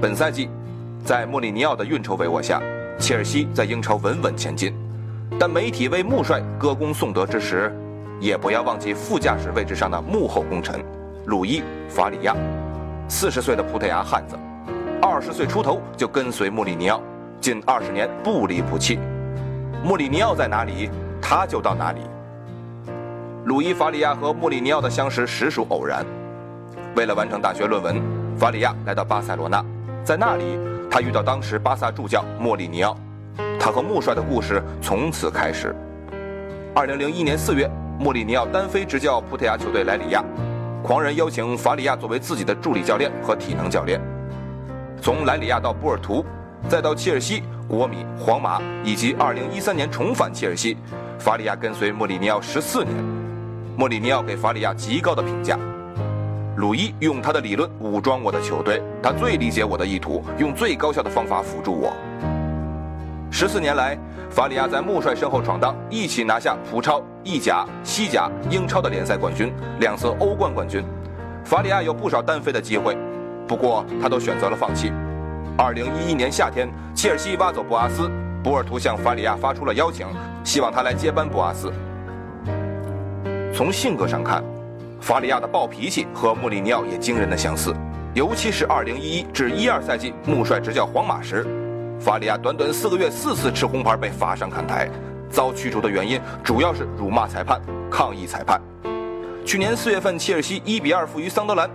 本赛季，在莫里尼奥的运筹帷幄下，切尔西在英超稳稳前进。但媒体为穆帅歌功颂德之时，也不要忘记副驾驶位置上的幕后功臣鲁伊·法里亚。四十岁的葡萄牙汉子，二十岁出头就跟随穆里尼奥，近二十年不离不弃。穆里尼奥在哪里，他就到哪里。鲁伊·法里亚和穆里尼奥的相识实属偶然。为了完成大学论文，法里亚来到巴塞罗那，在那里他遇到当时巴萨助教莫里尼奥，他和穆帅的故事从此开始。二零零一年四月，莫里尼奥单飞执教葡萄牙球队莱里亚。狂人邀请法里亚作为自己的助理教练和体能教练。从莱里亚到波尔图，再到切尔西、国米、皇马，以及2013年重返切尔西，法里亚跟随莫里尼奥十四年。莫里尼奥给法里亚极高的评价。鲁伊用他的理论武装我的球队，他最理解我的意图，用最高效的方法辅助我。十四年来，法里亚在穆帅身后闯荡，一起拿下葡超、意甲、西甲、英超的联赛冠军，两次欧冠冠军。法里亚有不少单飞的机会，不过他都选择了放弃。二零一一年夏天，切尔西挖走博阿斯，博尔图向法里亚发出了邀请，希望他来接班博阿斯。从性格上看，法里亚的暴脾气和穆里尼奥也惊人的相似，尤其是二零一一至一二赛季穆帅执教皇马时。法里亚短短四个月四次吃红牌被罚上看台，遭驱逐的原因主要是辱骂裁判、抗议裁判。去年四月份，切尔西一比二负于桑德兰，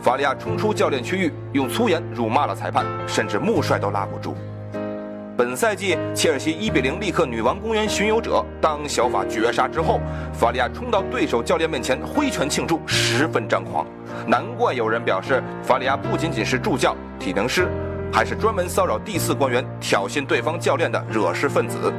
法里亚冲出教练区域，用粗言辱骂了裁判，甚至穆帅都拉不住。本赛季，切尔西一比零力克女王公园巡游者，当小法绝杀之后，法利亚冲到对手教练面前挥拳庆祝，十分张狂。难怪有人表示，法利亚不仅仅是助教、体能师。还是专门骚扰第四官员、挑衅对方教练的惹事分子。